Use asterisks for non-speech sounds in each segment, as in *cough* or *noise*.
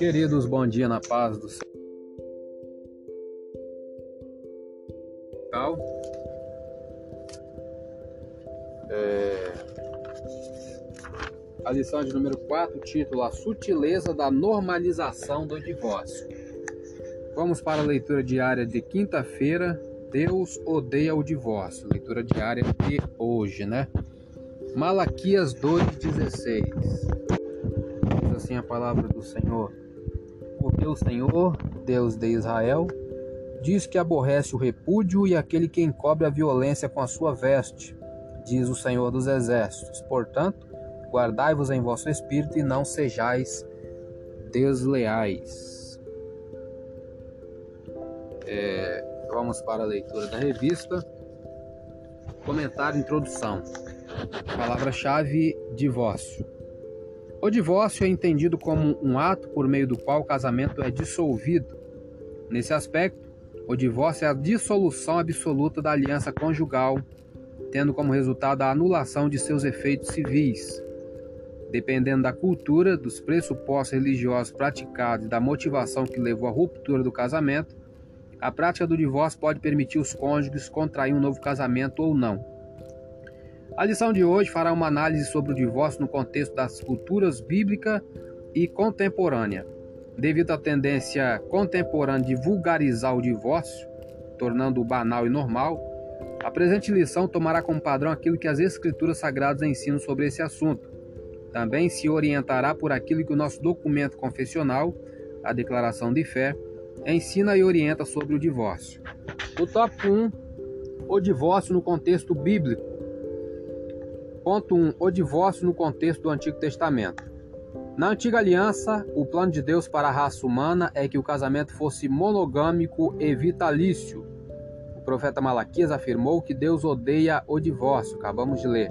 Queridos, bom dia na paz do Senhor. É... A lição de número 4, título A Sutileza da Normalização do Divórcio. Vamos para a leitura diária de quinta-feira. Deus odeia o divórcio. Leitura diária de hoje, né? Malaquias 2,16. Diz assim a palavra do Senhor. O Senhor, Deus de Israel, diz que aborrece o repúdio e aquele que encobre a violência com a sua veste, diz o Senhor dos Exércitos. Portanto, guardai-vos em vosso espírito e não sejais desleais. É, vamos para a leitura da revista. Comentário introdução. Palavra-chave: divórcio. O divórcio é entendido como um ato por meio do qual o casamento é dissolvido. Nesse aspecto, o divórcio é a dissolução absoluta da aliança conjugal, tendo como resultado a anulação de seus efeitos civis. Dependendo da cultura, dos pressupostos religiosos praticados e da motivação que levou à ruptura do casamento, a prática do divórcio pode permitir os cônjuges contrair um novo casamento ou não. A lição de hoje fará uma análise sobre o divórcio no contexto das culturas bíblica e contemporânea. Devido à tendência contemporânea de vulgarizar o divórcio, tornando-o banal e normal, a presente lição tomará como padrão aquilo que as Escrituras Sagradas ensinam sobre esse assunto. Também se orientará por aquilo que o nosso documento confessional, a Declaração de Fé, ensina e orienta sobre o divórcio. O tópico 1: O divórcio no contexto bíblico. Ponto 1: O divórcio no contexto do Antigo Testamento. Na antiga aliança, o plano de Deus para a raça humana é que o casamento fosse monogâmico e vitalício. O profeta Malaquias afirmou que Deus odeia o divórcio, acabamos de ler.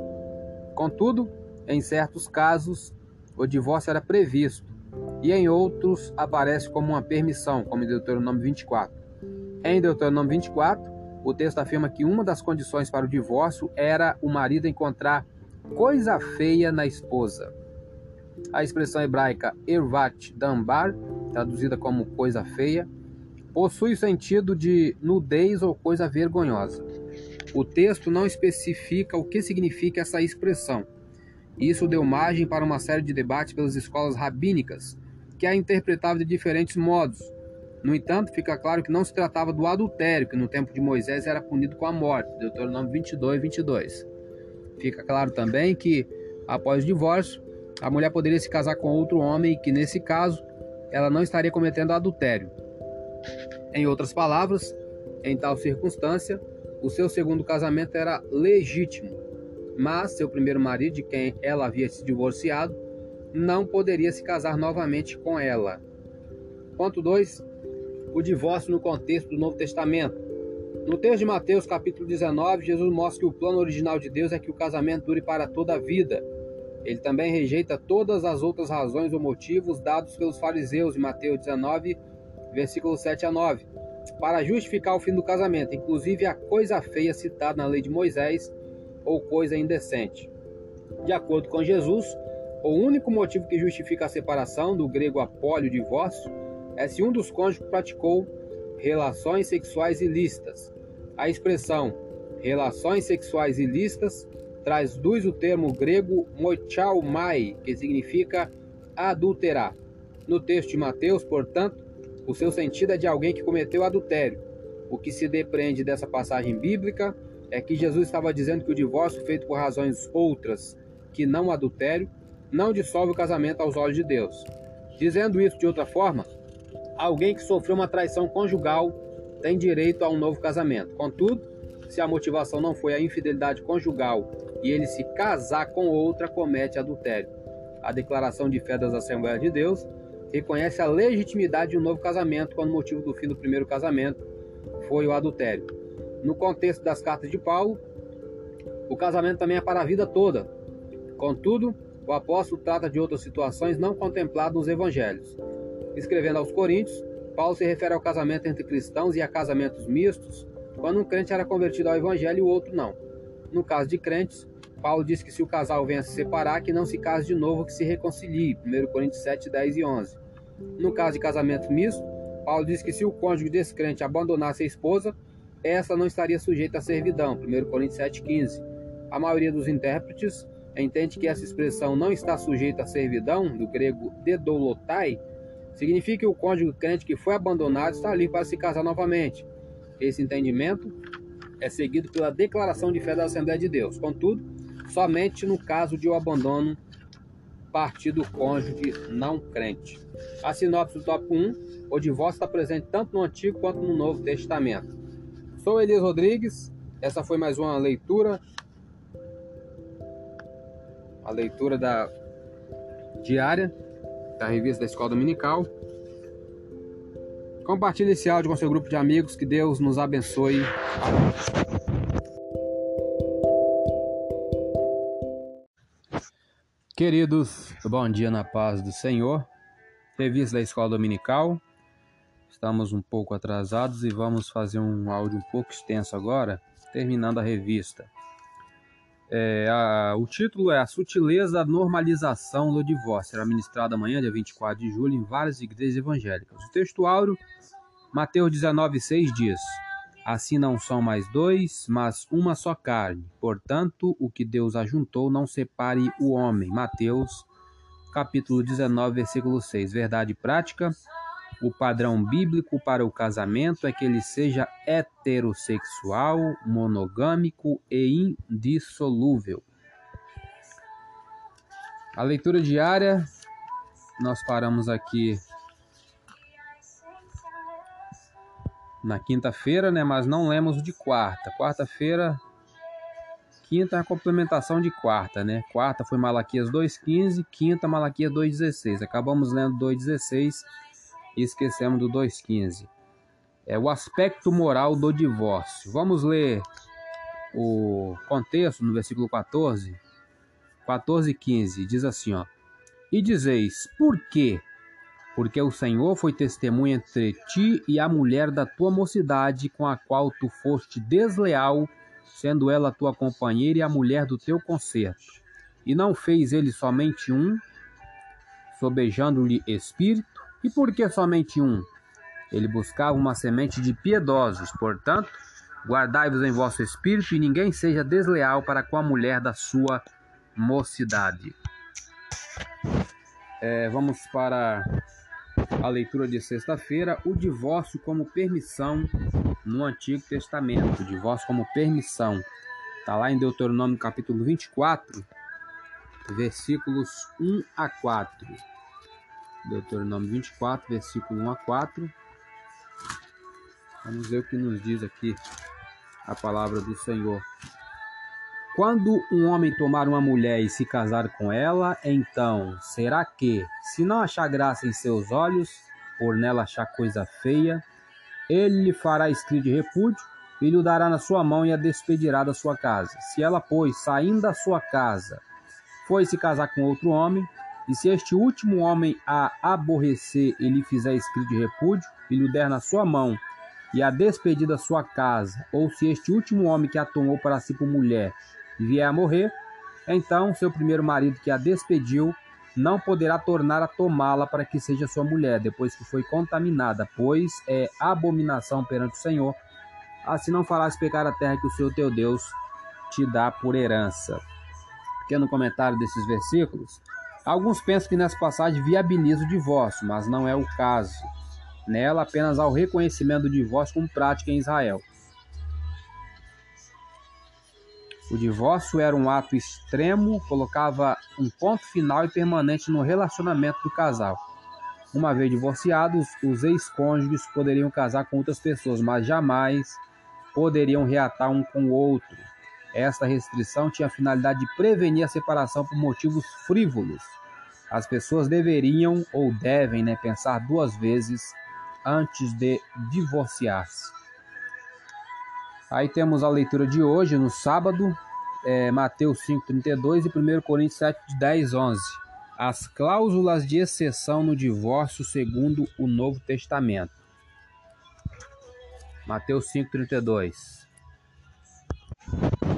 Contudo, em certos casos, o divórcio era previsto, e em outros aparece como uma permissão, como em Deuteronômio 24. Em Deuteronômio 24, o texto afirma que uma das condições para o divórcio era o marido encontrar coisa feia na esposa. A expressão hebraica ervat dambar, traduzida como coisa feia, possui o sentido de nudez ou coisa vergonhosa. O texto não especifica o que significa essa expressão. Isso deu margem para uma série de debates pelas escolas rabínicas, que a interpretavam de diferentes modos. No entanto, fica claro que não se tratava do adultério, que no tempo de Moisés era punido com a morte, Deuteronômio 22, 22. Fica claro também que, após o divórcio, a mulher poderia se casar com outro homem e que, nesse caso, ela não estaria cometendo adultério. Em outras palavras, em tal circunstância, o seu segundo casamento era legítimo, mas seu primeiro marido, de quem ela havia se divorciado, não poderia se casar novamente com ela. Ponto 2. O divórcio no contexto do Novo Testamento. No texto de Mateus, capítulo 19, Jesus mostra que o plano original de Deus é que o casamento dure para toda a vida. Ele também rejeita todas as outras razões ou motivos dados pelos fariseus em Mateus 19, versículos 7 a 9, para justificar o fim do casamento, inclusive a coisa feia citada na lei de Moisés ou coisa indecente. De acordo com Jesus, o único motivo que justifica a separação, do grego apólio divórcio, é se um dos cônjuges praticou relações sexuais ilícitas. A expressão relações sexuais ilícitas traduz o termo grego mochaumai, que significa adulterar. No texto de Mateus, portanto, o seu sentido é de alguém que cometeu adultério. O que se depreende dessa passagem bíblica é que Jesus estava dizendo que o divórcio feito por razões outras que não adultério não dissolve o casamento aos olhos de Deus. Dizendo isso de outra forma, alguém que sofreu uma traição conjugal tem direito a um novo casamento. Contudo, se a motivação não foi a infidelidade conjugal e ele se casar com outra, comete adultério. A declaração de fé das Assembleias de Deus reconhece a legitimidade de um novo casamento quando o motivo do fim do primeiro casamento foi o adultério. No contexto das cartas de Paulo, o casamento também é para a vida toda. Contudo, o apóstolo trata de outras situações não contempladas nos evangelhos. Escrevendo aos Coríntios, Paulo se refere ao casamento entre cristãos e a casamentos mistos, quando um crente era convertido ao evangelho e o outro não. No caso de crentes, Paulo diz que se o casal venha se separar, que não se case de novo, que se reconcilie. 1 Coríntios 7, 10 e 11. No caso de casamento misto, Paulo diz que se o cônjuge descrente abandonasse a esposa, essa não estaria sujeita à servidão. 1 Coríntios 7,15. A maioria dos intérpretes entende que essa expressão não está sujeita à servidão, do grego dedolotai, significa que o cônjuge crente que foi abandonado está ali para se casar novamente. Esse entendimento é seguido pela declaração de fé da Assembleia de Deus. Contudo, somente no caso de o um abandono partir do cônjuge não crente. A sinopse do tópico 1, o divórcio está presente tanto no Antigo quanto no Novo Testamento. Sou Elias Rodrigues, essa foi mais uma leitura, a leitura da diária da revista da Escola Dominical. Compartilhe esse áudio com seu grupo de amigos, que Deus nos abençoe. Queridos, bom dia na paz do Senhor. Revista da Escola Dominical. Estamos um pouco atrasados e vamos fazer um áudio um pouco extenso agora, terminando a revista. É, a, o título é A Sutileza da Normalização do Divórcio. Será ministrado amanhã, dia 24 de julho, em várias igrejas evangélicas. O texto áureo, Mateus 19,6 diz: Assim não são mais dois, mas uma só carne. Portanto, o que Deus ajuntou, não separe o homem. Mateus, capítulo 19, versículo 6. Verdade prática. O padrão bíblico para o casamento é que ele seja heterossexual, monogâmico e indissolúvel. A leitura diária, nós paramos aqui na quinta-feira, né? Mas não lemos de quarta. Quarta-feira, quinta é a complementação de quarta, né? Quarta foi Malaquias 2:15, quinta Malaquias 2:16. Acabamos lendo 2:16 e esquecemos do 2,15. É o aspecto moral do divórcio. Vamos ler o contexto no versículo 14. 14 e 15 diz assim: ó, E dizeis, por quê? Porque o Senhor foi testemunha entre ti e a mulher da tua mocidade, com a qual tu foste desleal, sendo ela tua companheira e a mulher do teu concerto. E não fez ele somente um, sobejando-lhe espírito, e por que somente um? Ele buscava uma semente de piedosos, portanto, guardai-vos em vosso espírito e ninguém seja desleal para com a mulher da sua mocidade. É, vamos para a leitura de sexta-feira, o divórcio como permissão no Antigo Testamento. O divórcio como permissão. Está lá em Deuteronômio capítulo 24, versículos 1 a 4. Deuteronômio 24, versículo 1 a 4. Vamos ver o que nos diz aqui a palavra do Senhor. Quando um homem tomar uma mulher e se casar com ela, então será que, se não achar graça em seus olhos, por nela achar coisa feia, ele lhe fará escrito de repúdio e lhe dará na sua mão e a despedirá da sua casa. Se ela, pois, saindo da sua casa, foi se casar com outro homem, e se este último homem a aborrecer e lhe fizer escrito de repúdio, e lhe der na sua mão, e a despedir da sua casa, ou se este último homem que a tomou para si por mulher vier a morrer, então seu primeiro marido que a despediu não poderá tornar a tomá-la para que seja sua mulher, depois que foi contaminada, pois é abominação perante o Senhor. Assim não farás pecar a terra que o Senhor teu Deus te dá por herança. Pequeno comentário desses versículos. Alguns pensam que nessa passagem viabiliza o divórcio, mas não é o caso. Nela apenas há o reconhecimento do divórcio como prática em Israel. O divórcio era um ato extremo, colocava um ponto final e permanente no relacionamento do casal. Uma vez divorciados, os ex-cônjuges poderiam casar com outras pessoas, mas jamais poderiam reatar um com o outro. Esta restrição tinha a finalidade de prevenir a separação por motivos frívolos. As pessoas deveriam ou devem né, pensar duas vezes antes de divorciar-se. Aí temos a leitura de hoje, no sábado, é, Mateus 5,32 e 1 Coríntios 7, 10, 11. As cláusulas de exceção no divórcio segundo o Novo Testamento. Mateus 5,32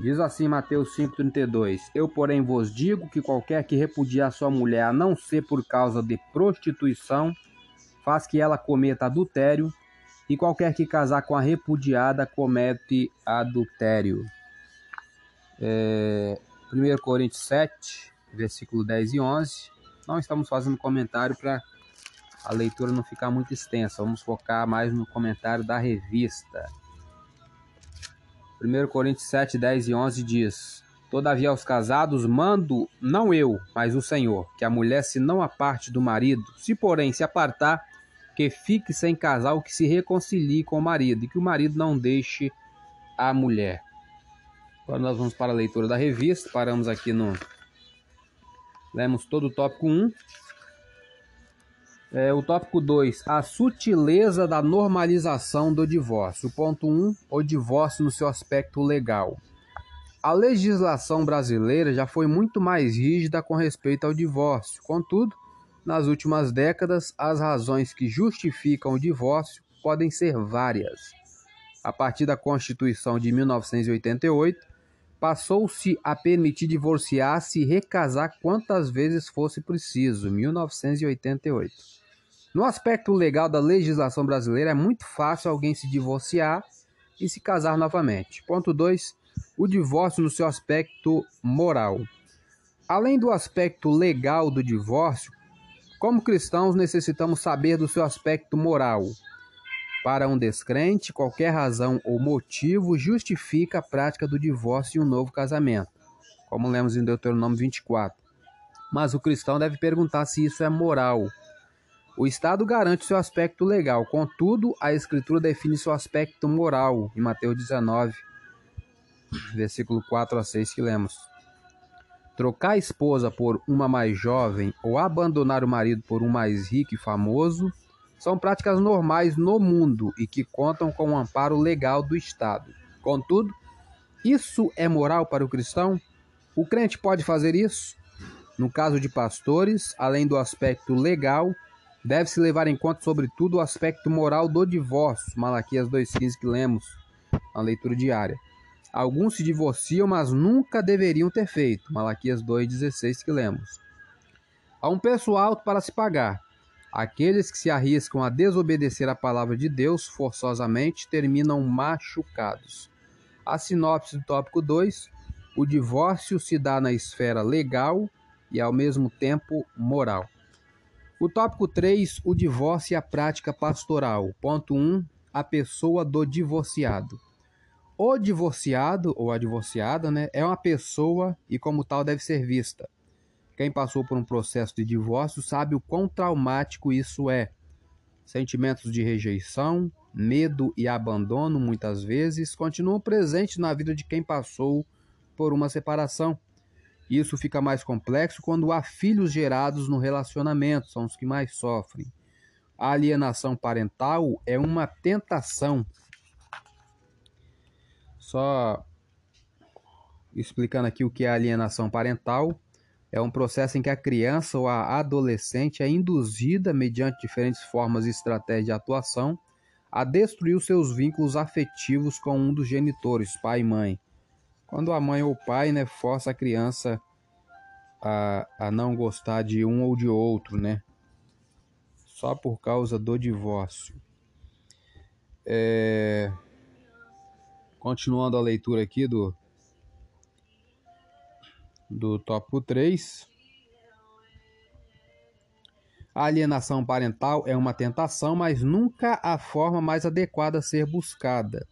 Diz assim Mateus 5,32: Eu, porém, vos digo que qualquer que repudiar sua mulher, a não ser por causa de prostituição, faz que ela cometa adultério, e qualquer que casar com a repudiada comete adultério. É, 1 Coríntios 7, versículo 10 e 11. Não estamos fazendo comentário para a leitura não ficar muito extensa, vamos focar mais no comentário da revista. 1 Coríntios 7, 10 e 11 diz: Todavia aos casados mando, não eu, mas o Senhor, que a mulher se não aparte do marido, se porém se apartar, que fique sem casal, que se reconcilie com o marido, e que o marido não deixe a mulher. Agora nós vamos para a leitura da revista, paramos aqui no... Lemos todo o tópico 1. É, o tópico 2, a sutileza da normalização do divórcio. O ponto 1, um, o divórcio no seu aspecto legal. A legislação brasileira já foi muito mais rígida com respeito ao divórcio. Contudo, nas últimas décadas, as razões que justificam o divórcio podem ser várias. A partir da Constituição de 1988, passou-se a permitir divorciar-se e recasar quantas vezes fosse preciso. 1988. No aspecto legal da legislação brasileira, é muito fácil alguém se divorciar e se casar novamente. Ponto 2. O divórcio no seu aspecto moral. Além do aspecto legal do divórcio, como cristãos, necessitamos saber do seu aspecto moral. Para um descrente, qualquer razão ou motivo justifica a prática do divórcio e um novo casamento, como lemos em Deuteronômio 24. Mas o cristão deve perguntar se isso é moral. O Estado garante seu aspecto legal, contudo, a Escritura define seu aspecto moral, em Mateus 19, versículo 4 a 6 que lemos. Trocar a esposa por uma mais jovem ou abandonar o marido por um mais rico e famoso são práticas normais no mundo e que contam com o amparo legal do Estado. Contudo, isso é moral para o cristão? O crente pode fazer isso? No caso de pastores, além do aspecto legal, deve-se levar em conta, sobretudo, o aspecto moral do divórcio, Malaquias 2,15 que lemos na leitura diária. Alguns se divorciam, mas nunca deveriam ter feito. Malaquias 2,16 que lemos. Há um preço alto para se pagar. Aqueles que se arriscam a desobedecer a palavra de Deus forçosamente terminam machucados. A sinopse do tópico 2: o divórcio se dá na esfera legal e ao mesmo tempo moral. O tópico 3: o divórcio e a prática pastoral. Ponto 1: a pessoa do divorciado. O divorciado ou a divorciada né, é uma pessoa e, como tal, deve ser vista. Quem passou por um processo de divórcio sabe o quão traumático isso é. Sentimentos de rejeição, medo e abandono, muitas vezes, continuam presentes na vida de quem passou por uma separação. Isso fica mais complexo quando há filhos gerados no relacionamento, são os que mais sofrem. A alienação parental é uma tentação só explicando aqui o que é alienação parental. É um processo em que a criança ou a adolescente é induzida, mediante diferentes formas e estratégias de atuação, a destruir os seus vínculos afetivos com um dos genitores, pai e mãe. Quando a mãe ou o pai né, força a criança a, a não gostar de um ou de outro, né? Só por causa do divórcio. É... Continuando a leitura aqui do, do tópico 3. A alienação parental é uma tentação, mas nunca a forma mais adequada a ser buscada.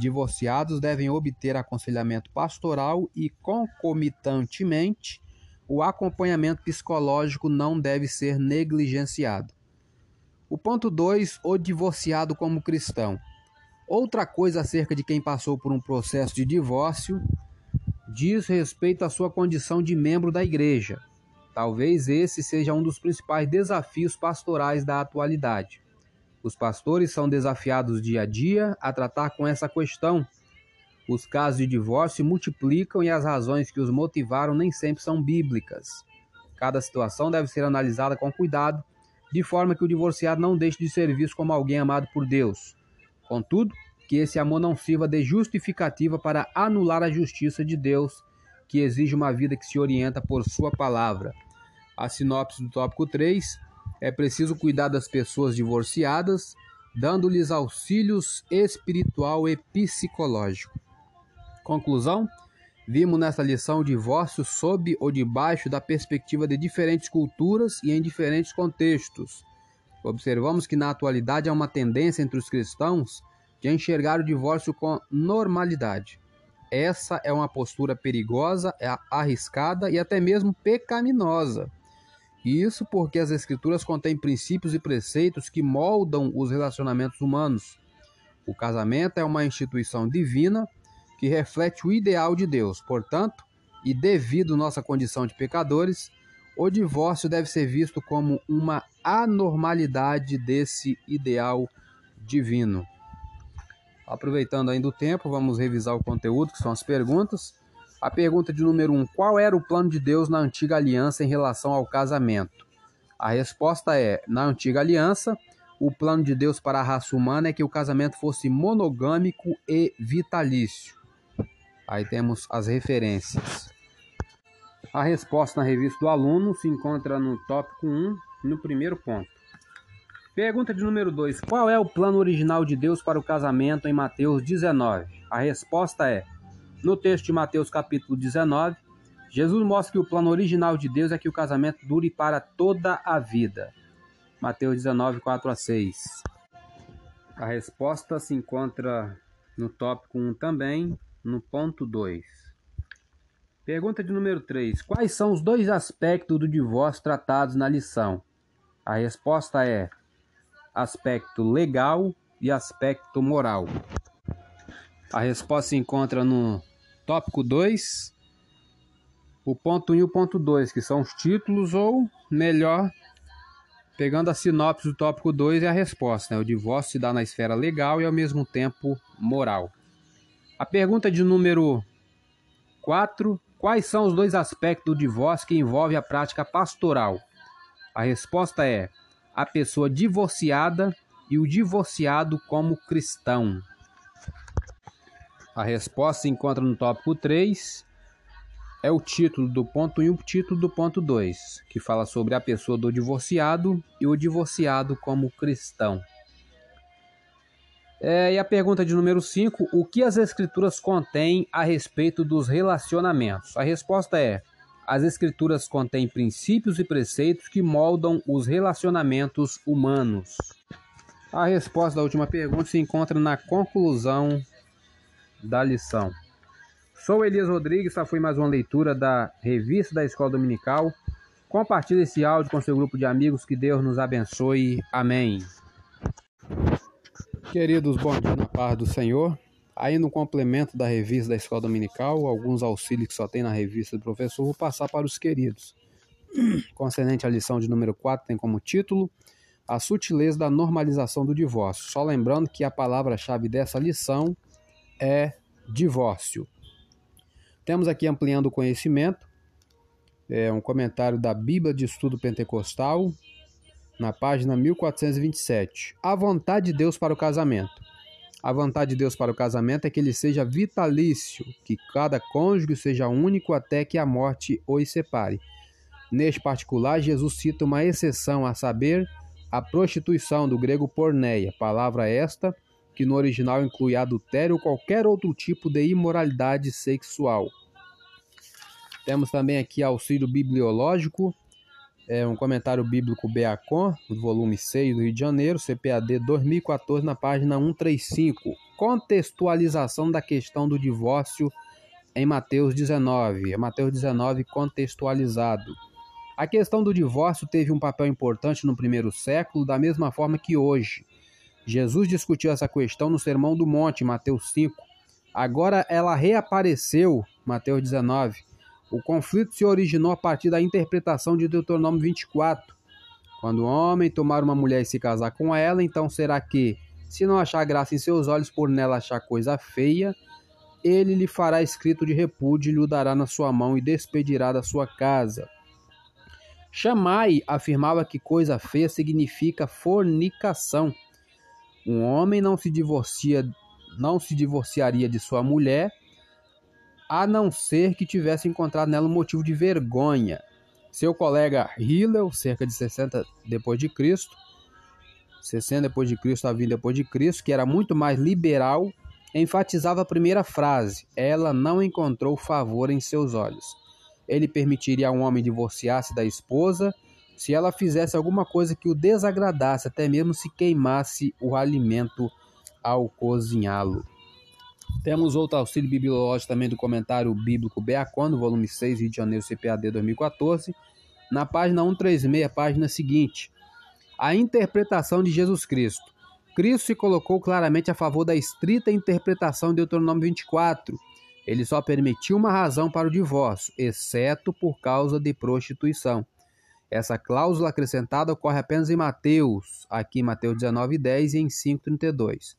Divorciados devem obter aconselhamento pastoral e, concomitantemente, o acompanhamento psicológico não deve ser negligenciado. O ponto 2: o divorciado como cristão. Outra coisa acerca de quem passou por um processo de divórcio diz respeito à sua condição de membro da igreja. Talvez esse seja um dos principais desafios pastorais da atualidade. Os pastores são desafiados dia a dia a tratar com essa questão. Os casos de divórcio multiplicam e as razões que os motivaram nem sempre são bíblicas. Cada situação deve ser analisada com cuidado, de forma que o divorciado não deixe de ser visto como alguém amado por Deus. Contudo, que esse amor não sirva de justificativa para anular a justiça de Deus, que exige uma vida que se orienta por Sua palavra. A sinopse do tópico 3: é preciso cuidar das pessoas divorciadas, dando-lhes auxílios espiritual e psicológico. Conclusão: vimos nesta lição o divórcio sob ou debaixo da perspectiva de diferentes culturas e em diferentes contextos. Observamos que na atualidade há uma tendência entre os cristãos de enxergar o divórcio com normalidade. Essa é uma postura perigosa, é arriscada e até mesmo pecaminosa. Isso porque as Escrituras contêm princípios e preceitos que moldam os relacionamentos humanos. O casamento é uma instituição divina que reflete o ideal de Deus. Portanto, e devido nossa condição de pecadores, o divórcio deve ser visto como uma anormalidade desse ideal divino. Aproveitando ainda o tempo, vamos revisar o conteúdo, que são as perguntas. A pergunta de número 1: um, Qual era o plano de Deus na antiga aliança em relação ao casamento? A resposta é: Na antiga aliança, o plano de Deus para a raça humana é que o casamento fosse monogâmico e vitalício. Aí temos as referências. A resposta na revista do aluno se encontra no tópico 1, no primeiro ponto. Pergunta de número 2. Qual é o plano original de Deus para o casamento em Mateus 19? A resposta é: no texto de Mateus capítulo 19, Jesus mostra que o plano original de Deus é que o casamento dure para toda a vida. Mateus 19, 4 a 6. A resposta se encontra no tópico 1 também, no ponto 2. Pergunta de número 3. Quais são os dois aspectos do divórcio tratados na lição? A resposta é aspecto legal e aspecto moral. A resposta se encontra no tópico 2, o ponto 1 e o ponto 2, que são os títulos, ou melhor, pegando a sinopse do tópico 2 é a resposta. Né? O divórcio se dá na esfera legal e ao mesmo tempo moral. A pergunta de número 4: Quais são os dois aspectos do divórcio que envolve a prática pastoral? A resposta é a pessoa divorciada e o divorciado como cristão? A resposta se encontra no tópico 3. É o título do ponto 1 e o título do ponto 2, que fala sobre a pessoa do divorciado e o divorciado como cristão. É, e a pergunta de número 5: O que as Escrituras contêm a respeito dos relacionamentos? A resposta é: as Escrituras contêm princípios e preceitos que moldam os relacionamentos humanos. A resposta da última pergunta se encontra na conclusão da lição. Sou Elias Rodrigues, essa foi mais uma leitura da revista da Escola Dominical. Compartilhe esse áudio com seu grupo de amigos, que Deus nos abençoe. Amém. Queridos, bom dia na paz do Senhor. Aí no complemento da revista da Escola Dominical, alguns auxílios que só tem na revista do professor, vou passar para os queridos. *clears throat* Concernente à lição de número 4, tem como título A sutileza da normalização do divórcio. Só lembrando que a palavra-chave dessa lição é divórcio. Temos aqui ampliando o conhecimento, é um comentário da Bíblia de Estudo Pentecostal, na página 1427. A vontade de Deus para o casamento. A vontade de Deus para o casamento é que ele seja vitalício, que cada cônjuge seja único até que a morte os separe. Neste particular, Jesus cita uma exceção, a saber, a prostituição, do grego porneia, palavra esta que no original inclui adultério ou qualquer outro tipo de imoralidade sexual. Temos também aqui auxílio bibliológico, é um comentário bíblico Beacon, do volume 6 do Rio de Janeiro, CPAD 2014, na página 135. Contextualização da questão do divórcio em Mateus 19. É Mateus 19 contextualizado. A questão do divórcio teve um papel importante no primeiro século, da mesma forma que hoje. Jesus discutiu essa questão no Sermão do Monte, Mateus 5. Agora ela reapareceu, Mateus 19 o conflito se originou a partir da interpretação de Deuteronômio 24. Quando o homem tomar uma mulher e se casar com ela, então será que, se não achar graça em seus olhos por nela achar coisa feia, ele lhe fará escrito de repúdio e lhe dará na sua mão e despedirá da sua casa. Chamai afirmava que coisa feia significa fornicação. Um homem não se divorcia, não se divorciaria de sua mulher a não ser que tivesse encontrado nela um motivo de vergonha. Seu colega Hillel, cerca de 60 depois de Cristo, 60 depois de Cristo a 20 depois de Cristo, que era muito mais liberal, enfatizava a primeira frase: ela não encontrou favor em seus olhos. Ele permitiria a um homem divorciar-se da esposa se ela fizesse alguma coisa que o desagradasse, até mesmo se queimasse o alimento ao cozinhá-lo. Temos outro auxílio bibliológico também do comentário bíblico Beacon, no volume 6, Rio de Janeiro, CPAD 2014, na página 136, página seguinte. A interpretação de Jesus Cristo. Cristo se colocou claramente a favor da estrita interpretação de Deuteronômio 24. Ele só permitiu uma razão para o divórcio, exceto por causa de prostituição. Essa cláusula acrescentada ocorre apenas em Mateus, aqui em Mateus 19:10 e em 5:32.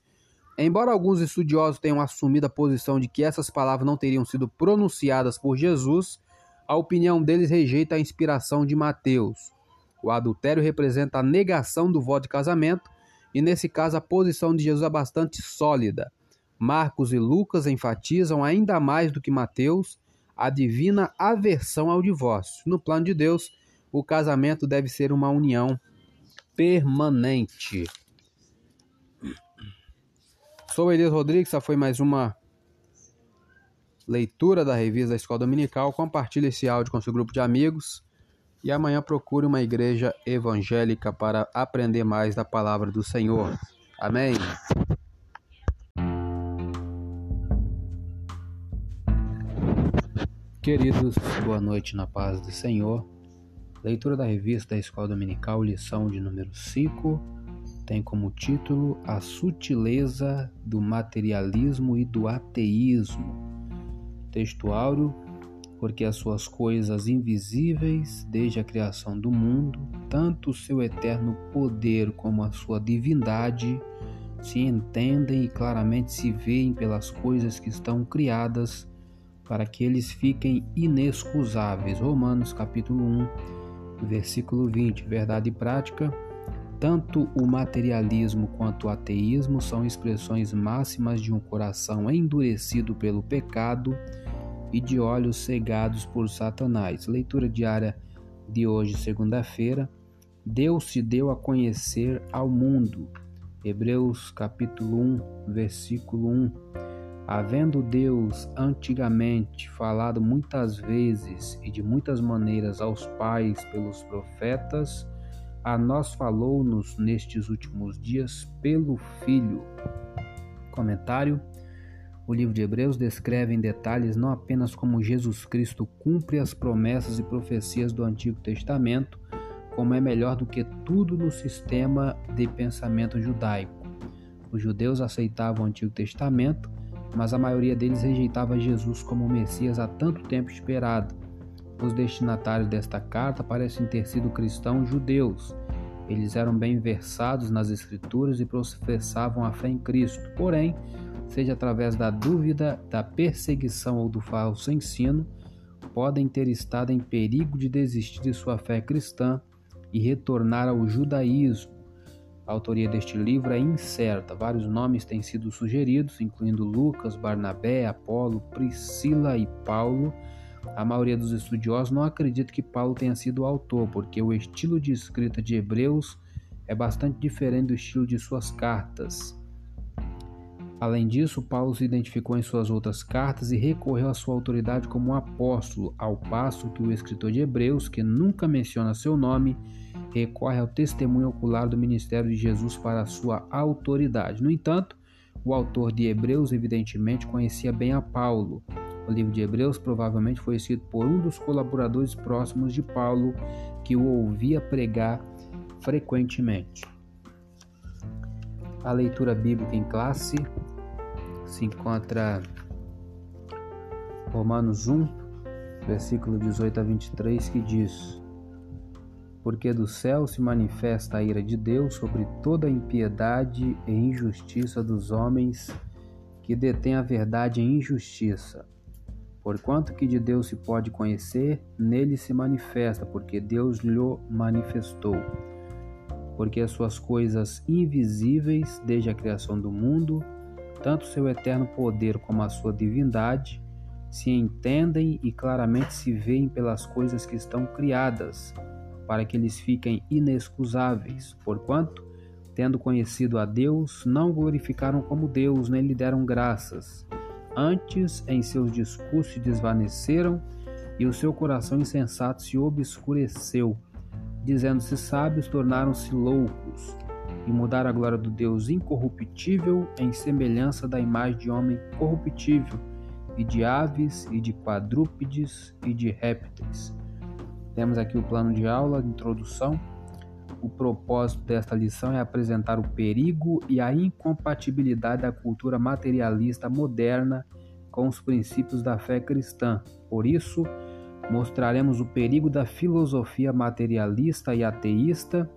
Embora alguns estudiosos tenham assumido a posição de que essas palavras não teriam sido pronunciadas por Jesus, a opinião deles rejeita a inspiração de Mateus. O adultério representa a negação do voto de casamento, e nesse caso a posição de Jesus é bastante sólida. Marcos e Lucas enfatizam ainda mais do que Mateus a divina aversão ao divórcio. No plano de Deus, o casamento deve ser uma união permanente. Sou Elias Rodrigues, essa foi mais uma leitura da revista da Escola Dominical. Compartilhe esse áudio com seu grupo de amigos e amanhã procure uma igreja evangélica para aprender mais da palavra do Senhor. Amém. Queridos, boa noite na paz do Senhor. Leitura da revista da Escola Dominical, lição de número 5, tem como título A Sutileza do Materialismo e do Ateísmo. Texto áureo, porque as suas coisas invisíveis, desde a criação do mundo, tanto o seu eterno poder como a sua divindade, se entendem e claramente se veem pelas coisas que estão criadas, para que eles fiquem inexcusáveis. Romanos capítulo 1, versículo 20. Verdade e prática. Tanto o materialismo quanto o ateísmo são expressões máximas de um coração endurecido pelo pecado e de olhos cegados por Satanás. Leitura diária de hoje, segunda-feira. Deus se deu a conhecer ao mundo. Hebreus capítulo 1, versículo 1. Havendo Deus antigamente falado muitas vezes e de muitas maneiras aos pais pelos profetas, a nós falou-nos nestes últimos dias pelo Filho. Comentário: O livro de Hebreus descreve em detalhes não apenas como Jesus Cristo cumpre as promessas e profecias do Antigo Testamento, como é melhor do que tudo no sistema de pensamento judaico. Os judeus aceitavam o Antigo Testamento mas a maioria deles rejeitava Jesus como o Messias há tanto tempo esperado. Os destinatários desta carta parecem ter sido cristãos judeus. Eles eram bem versados nas Escrituras e professavam a fé em Cristo. Porém, seja através da dúvida, da perseguição ou do falso ensino, podem ter estado em perigo de desistir de sua fé cristã e retornar ao judaísmo. A autoria deste livro é incerta. Vários nomes têm sido sugeridos, incluindo Lucas, Barnabé, Apolo, Priscila e Paulo. A maioria dos estudiosos não acredita que Paulo tenha sido o autor, porque o estilo de escrita de Hebreus é bastante diferente do estilo de suas cartas. Além disso, Paulo se identificou em suas outras cartas e recorreu à sua autoridade como um apóstolo, ao passo que o escritor de Hebreus, que nunca menciona seu nome, recorre ao testemunho ocular do ministério de Jesus para sua autoridade. No entanto, o autor de Hebreus evidentemente conhecia bem a Paulo. O livro de Hebreus provavelmente foi escrito por um dos colaboradores próximos de Paulo que o ouvia pregar frequentemente. A leitura bíblica em classe se encontra Romanos 1, versículo 18 a 23, que diz: porque do céu se manifesta a ira de Deus sobre toda a impiedade e injustiça dos homens que detêm a verdade em injustiça. Porquanto que de Deus se pode conhecer, nele se manifesta, porque Deus lhe manifestou. Porque as suas coisas invisíveis, desde a criação do mundo, tanto seu eterno poder como a sua divindade, se entendem e claramente se veem pelas coisas que estão criadas, para que eles fiquem inexcusáveis, porquanto, tendo conhecido a Deus, não glorificaram como Deus, nem lhe deram graças. Antes, em seus discursos se desvaneceram, e o seu coração insensato se obscureceu. Dizendo-se sábios, tornaram-se loucos, e mudaram a glória do Deus incorruptível em semelhança da imagem de homem corruptível, e de aves, e de quadrúpedes, e de répteis. Temos aqui o plano de aula, introdução. O propósito desta lição é apresentar o perigo e a incompatibilidade da cultura materialista moderna com os princípios da fé cristã. Por isso, mostraremos o perigo da filosofia materialista e ateísta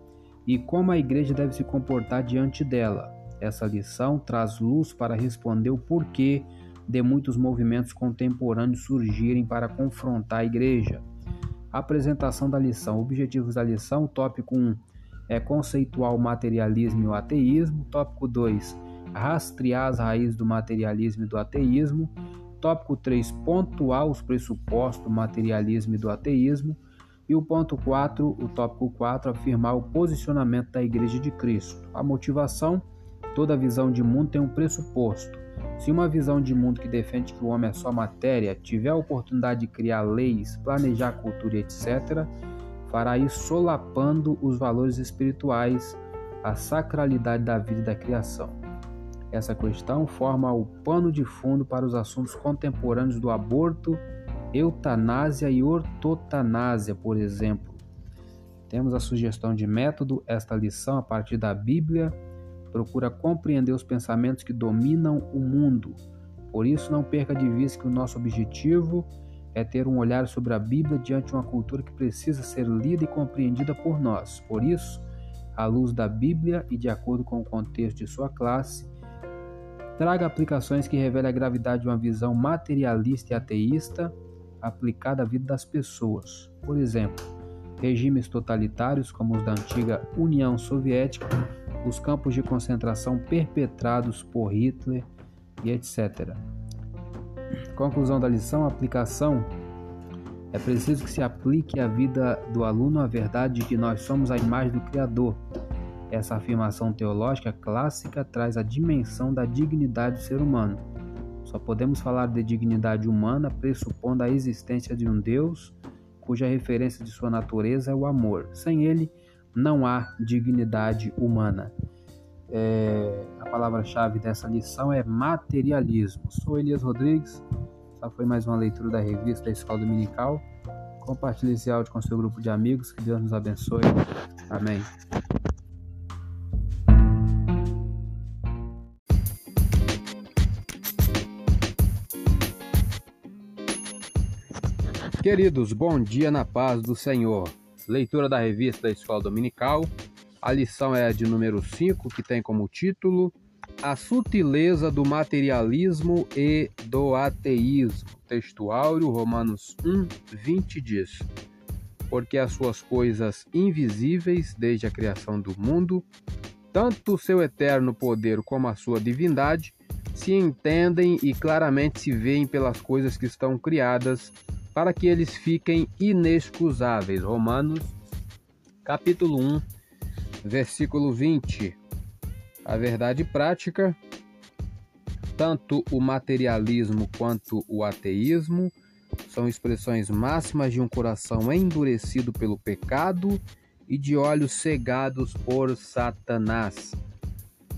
e como a igreja deve se comportar diante dela. Essa lição traz luz para responder o porquê de muitos movimentos contemporâneos surgirem para confrontar a igreja. Apresentação da lição. Objetivos da lição. Tópico 1 é conceitual materialismo e o ateísmo. Tópico 2 rastrear as raízes do materialismo e do ateísmo. Tópico 3 pontuar os pressupostos do materialismo e do ateísmo. E o ponto 4, o tópico 4, afirmar o posicionamento da Igreja de Cristo. A motivação: toda visão de mundo tem um pressuposto. Se uma visão de mundo que defende que o homem é só matéria tiver a oportunidade de criar leis, planejar cultura, etc., fará isso solapando os valores espirituais, a sacralidade da vida e da criação. Essa questão forma o pano de fundo para os assuntos contemporâneos do aborto, eutanásia e ortotanásia, por exemplo. Temos a sugestão de método, esta lição a partir da Bíblia procura compreender os pensamentos que dominam o mundo. Por isso, não perca de vista que o nosso objetivo é ter um olhar sobre a Bíblia diante de uma cultura que precisa ser lida e compreendida por nós. Por isso, à luz da Bíblia e de acordo com o contexto de sua classe, traga aplicações que revelem a gravidade de uma visão materialista e ateísta aplicada à vida das pessoas. Por exemplo, regimes totalitários como os da antiga União Soviética os campos de concentração perpetrados por Hitler e etc. Conclusão da lição: aplicação. É preciso que se aplique à vida do aluno a verdade de que nós somos a imagem do Criador. Essa afirmação teológica clássica traz a dimensão da dignidade do ser humano. Só podemos falar de dignidade humana pressupondo a existência de um Deus cuja referência de sua natureza é o amor. Sem ele, não há dignidade humana. É, a palavra-chave dessa lição é materialismo. Sou Elias Rodrigues, essa foi mais uma leitura da revista da Escola Dominical. Compartilhe esse áudio com seu grupo de amigos, que Deus nos abençoe. Amém. Queridos, bom dia na paz do Senhor. Leitura da revista da Escola Dominical. A lição é a de número 5, que tem como título A sutileza do materialismo e do ateísmo. Texto áureo, Romanos 1, 20 diz: Porque as suas coisas invisíveis desde a criação do mundo, tanto o seu eterno poder como a sua divindade, se entendem e claramente se veem pelas coisas que estão criadas para que eles fiquem inexcusáveis. Romanos, capítulo 1, versículo 20. A verdade prática, tanto o materialismo quanto o ateísmo são expressões máximas de um coração endurecido pelo pecado e de olhos cegados por Satanás.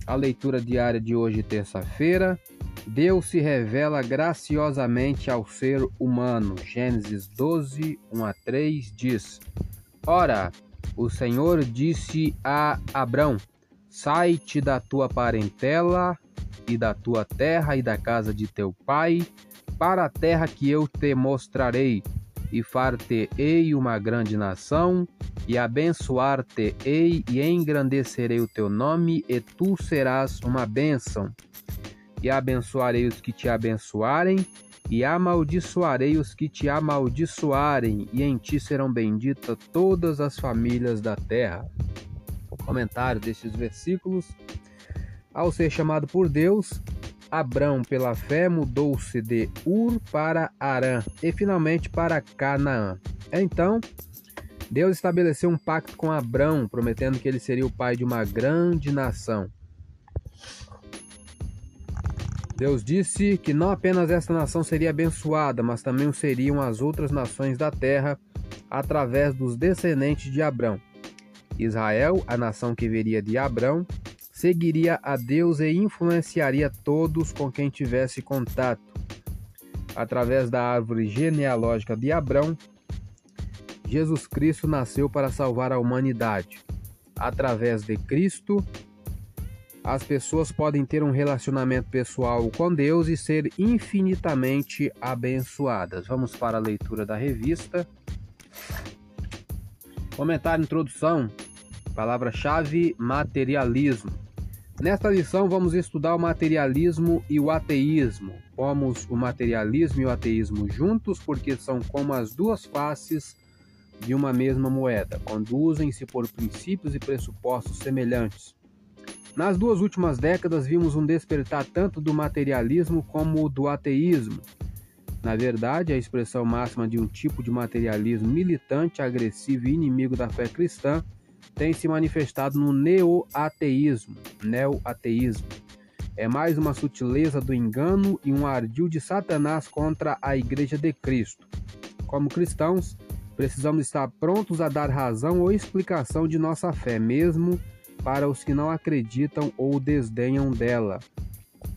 A leitura diária de hoje, terça-feira, Deus se revela graciosamente ao ser humano. Gênesis 12, 1 a 3 diz: Ora, o Senhor disse a Abrão: Sai-te da tua parentela e da tua terra e da casa de teu pai, para a terra que eu te mostrarei, e far-te-ei uma grande nação, e abençoar-te-ei, e engrandecerei o teu nome, e tu serás uma bênção e abençoarei os que te abençoarem, e amaldiçoarei os que te amaldiçoarem, e em ti serão benditas todas as famílias da terra. O comentário destes versículos: Ao ser chamado por Deus, Abrão, pela fé, mudou-se de Ur para Arã e finalmente para Canaã. Então, Deus estabeleceu um pacto com Abrão, prometendo que ele seria o pai de uma grande nação. Deus disse que não apenas esta nação seria abençoada, mas também seriam as outras nações da terra através dos descendentes de Abrão. Israel, a nação que viria de Abrão, seguiria a Deus e influenciaria todos com quem tivesse contato. Através da árvore genealógica de Abrão, Jesus Cristo nasceu para salvar a humanidade. Através de Cristo, as pessoas podem ter um relacionamento pessoal com Deus e ser infinitamente abençoadas. Vamos para a leitura da revista. Comentário introdução. Palavra-chave: materialismo. Nesta lição, vamos estudar o materialismo e o ateísmo. Pomos o materialismo e o ateísmo juntos porque são como as duas faces de uma mesma moeda, conduzem-se por princípios e pressupostos semelhantes. Nas duas últimas décadas, vimos um despertar tanto do materialismo como do ateísmo. Na verdade, a expressão máxima de um tipo de materialismo militante, agressivo e inimigo da fé cristã tem se manifestado no neo-ateísmo. Neo-ateísmo é mais uma sutileza do engano e um ardil de Satanás contra a Igreja de Cristo. Como cristãos, precisamos estar prontos a dar razão ou explicação de nossa fé, mesmo para os que não acreditam ou desdenham dela.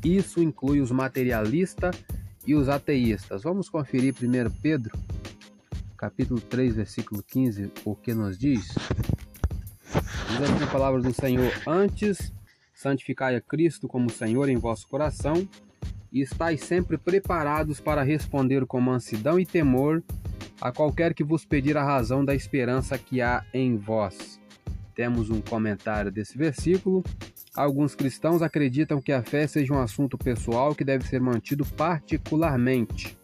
Isso inclui os materialistas e os ateístas. Vamos conferir 1 Pedro, capítulo 3, versículo 15, o que nos diz? Diz assim a palavra do Senhor: Antes, santificai a Cristo como Senhor em vosso coração, e estáis sempre preparados para responder com mansidão e temor a qualquer que vos pedir a razão da esperança que há em vós. Temos um comentário desse versículo. Alguns cristãos acreditam que a fé seja um assunto pessoal que deve ser mantido particularmente.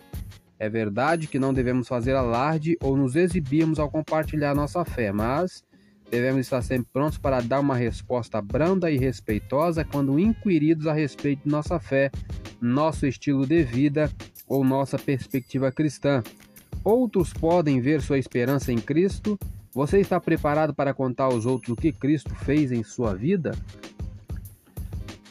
É verdade que não devemos fazer alarde ou nos exibirmos ao compartilhar nossa fé, mas Devemos estar sempre prontos para dar uma resposta branda e respeitosa quando inquiridos a respeito de nossa fé, nosso estilo de vida ou nossa perspectiva cristã. Outros podem ver sua esperança em Cristo. Você está preparado para contar aos outros o que Cristo fez em sua vida?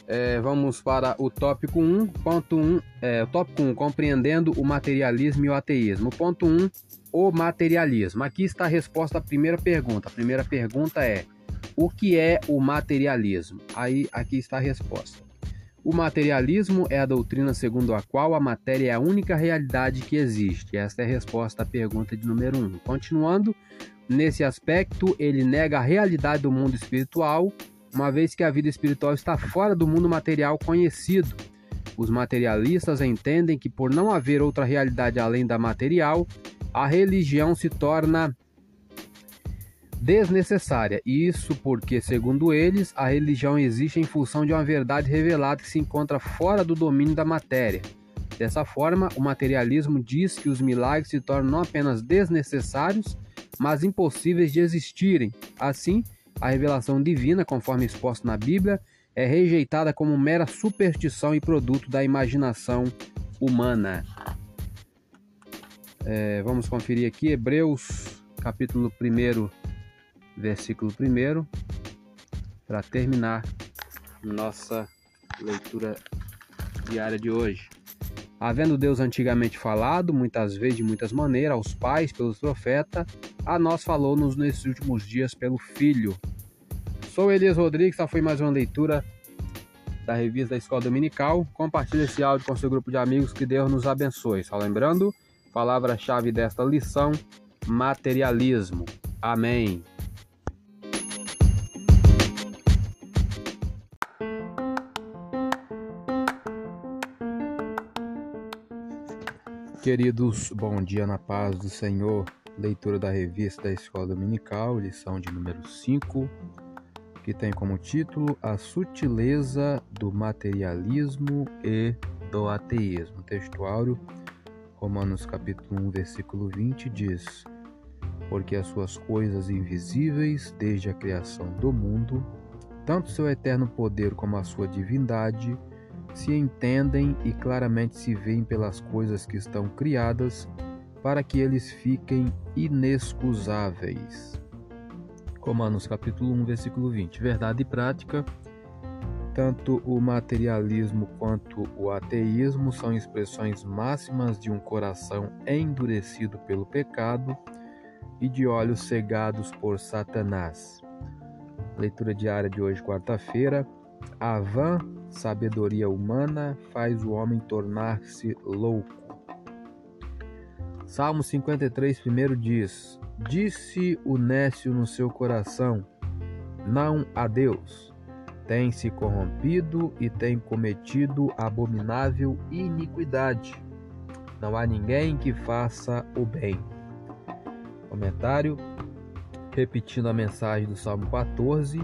É, vamos para o tópico 1.1, é, tópico 1, compreendendo o materialismo e o ateísmo. Ponto 1, o materialismo. Aqui está a resposta à primeira pergunta. A primeira pergunta é: o que é o materialismo? Aí aqui está a resposta. O materialismo é a doutrina segundo a qual a matéria é a única realidade que existe. Esta é a resposta à pergunta de número 1. Continuando, nesse aspecto, ele nega a realidade do mundo espiritual uma vez que a vida espiritual está fora do mundo material conhecido. Os materialistas entendem que, por não haver outra realidade além da material, a religião se torna desnecessária. Isso porque, segundo eles, a religião existe em função de uma verdade revelada que se encontra fora do domínio da matéria. Dessa forma, o materialismo diz que os milagres se tornam não apenas desnecessários, mas impossíveis de existirem. Assim, a revelação divina, conforme exposto na Bíblia, é rejeitada como mera superstição e produto da imaginação humana. É, vamos conferir aqui Hebreus, capítulo 1, versículo 1, para terminar nossa leitura diária de hoje. Havendo Deus antigamente falado, muitas vezes de muitas maneiras, aos pais pelos profetas, a nós falou-nos nesses últimos dias pelo Filho. Sou Elias Rodrigues, essa foi mais uma leitura da revista da Escola Dominical. Compartilhe esse áudio com seu grupo de amigos, que Deus nos abençoe. Só lembrando, palavra-chave desta lição, materialismo. Amém. Queridos, bom dia na paz do Senhor. Leitura da revista da Escola Dominical, lição de número 5, que tem como título A Sutileza do Materialismo e do Ateísmo. Textuário, Romanos capítulo 1, versículo 20 diz: Porque as suas coisas invisíveis, desde a criação do mundo, tanto seu eterno poder como a sua divindade, se entendem e claramente se veem pelas coisas que estão criadas, para que eles fiquem inexcusáveis. Romanos capítulo 1, versículo 20. Verdade e prática. Tanto o materialismo quanto o ateísmo são expressões máximas de um coração endurecido pelo pecado e de olhos cegados por Satanás. Leitura diária de hoje, quarta-feira. A vã sabedoria humana faz o homem tornar-se louco. Salmo 53, primeiro diz: Disse o nécio no seu coração: Não a Deus. Tem se corrompido e tem cometido abominável iniquidade. Não há ninguém que faça o bem. Comentário: Repetindo a mensagem do Salmo 14,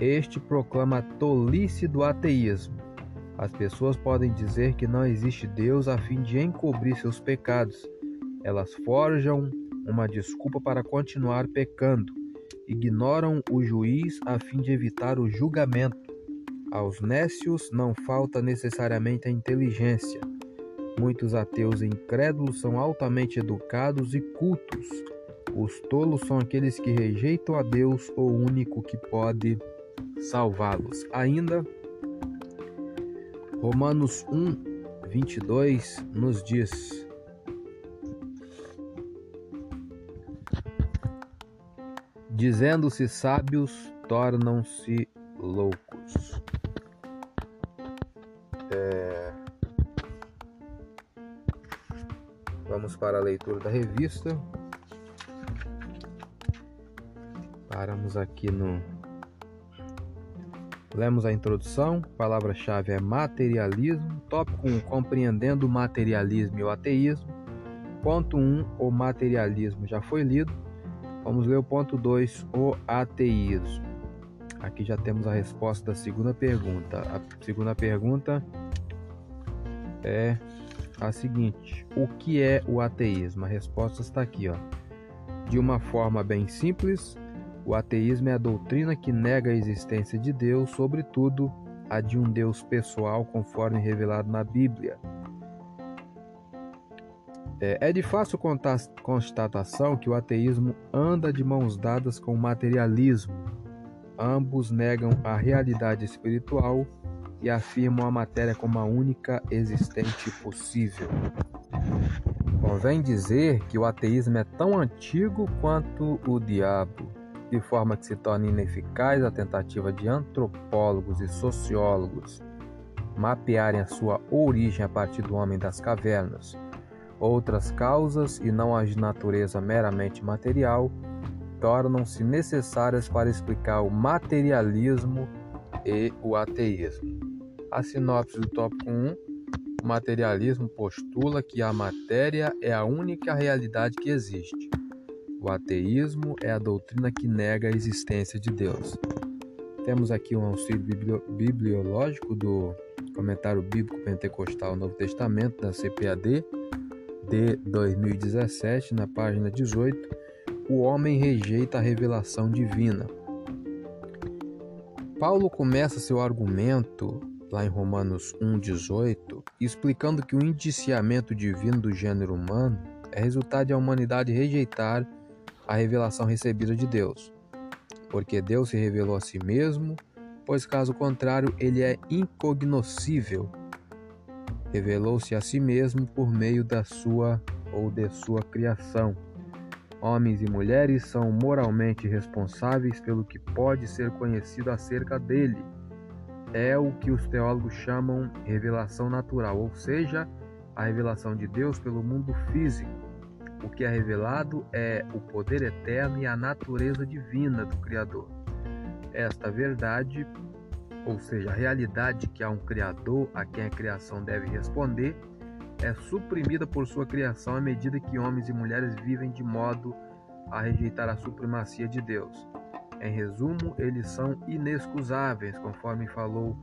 este proclama a tolice do ateísmo. As pessoas podem dizer que não existe Deus a fim de encobrir seus pecados. Elas forjam uma desculpa para continuar pecando. Ignoram o juiz a fim de evitar o julgamento. Aos nécios não falta necessariamente a inteligência. Muitos ateus incrédulos são altamente educados e cultos. Os tolos são aqueles que rejeitam a Deus, o único que pode salvá-los. Ainda, Romanos 1, 22 nos diz: Dizendo-se sábios, tornam-se loucos. É... Vamos para a leitura da revista. Paramos aqui no. Lemos a introdução, palavra-chave é materialismo. Tópico 1: Compreendendo o materialismo e o ateísmo. Ponto 1: O materialismo já foi lido. Vamos ler o ponto 2, o ateísmo. Aqui já temos a resposta da segunda pergunta. A segunda pergunta é a seguinte: O que é o ateísmo? A resposta está aqui, ó. De uma forma bem simples, o ateísmo é a doutrina que nega a existência de Deus, sobretudo a de um Deus pessoal, conforme revelado na Bíblia. É, é de fácil constatação que o ateísmo anda de mãos dadas com o materialismo. Ambos negam a realidade espiritual e afirmam a matéria como a única existente possível. Convém dizer que o ateísmo é tão antigo quanto o diabo, de forma que se torna ineficaz a tentativa de antropólogos e sociólogos mapearem a sua origem a partir do homem das cavernas Outras causas, e não as de natureza meramente material, tornam-se necessárias para explicar o materialismo e o ateísmo. A sinopse do tópico 1: o materialismo postula que a matéria é a única realidade que existe. O ateísmo é a doutrina que nega a existência de Deus. Temos aqui um auxílio bibliológico do Comentário Bíblico Pentecostal Novo Testamento da CPAD de 2017, na página 18, o homem rejeita a revelação divina. Paulo começa seu argumento lá em Romanos 1:18, explicando que o indiciamento divino do gênero humano é resultado de a humanidade rejeitar a revelação recebida de Deus, porque Deus se revelou a si mesmo, pois caso contrário ele é incognoscível revelou-se a si mesmo por meio da sua ou de sua criação. Homens e mulheres são moralmente responsáveis pelo que pode ser conhecido acerca dele. É o que os teólogos chamam revelação natural, ou seja, a revelação de Deus pelo mundo físico. O que é revelado é o poder eterno e a natureza divina do Criador. Esta verdade ou seja, a realidade que há um Criador a quem a criação deve responder, é suprimida por sua criação à medida que homens e mulheres vivem de modo a rejeitar a supremacia de Deus. Em resumo, eles são inexcusáveis, conforme falou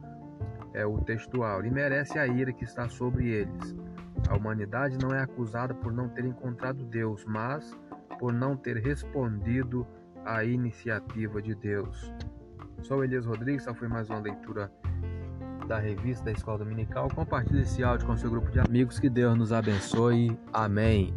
é, o textual, e merece a ira que está sobre eles. A humanidade não é acusada por não ter encontrado Deus, mas por não ter respondido à iniciativa de Deus. Sou Elias Rodrigues, essa foi mais uma leitura da revista da Escola Dominical. Compartilhe esse áudio com seu grupo de amigos. Que Deus nos abençoe. Amém.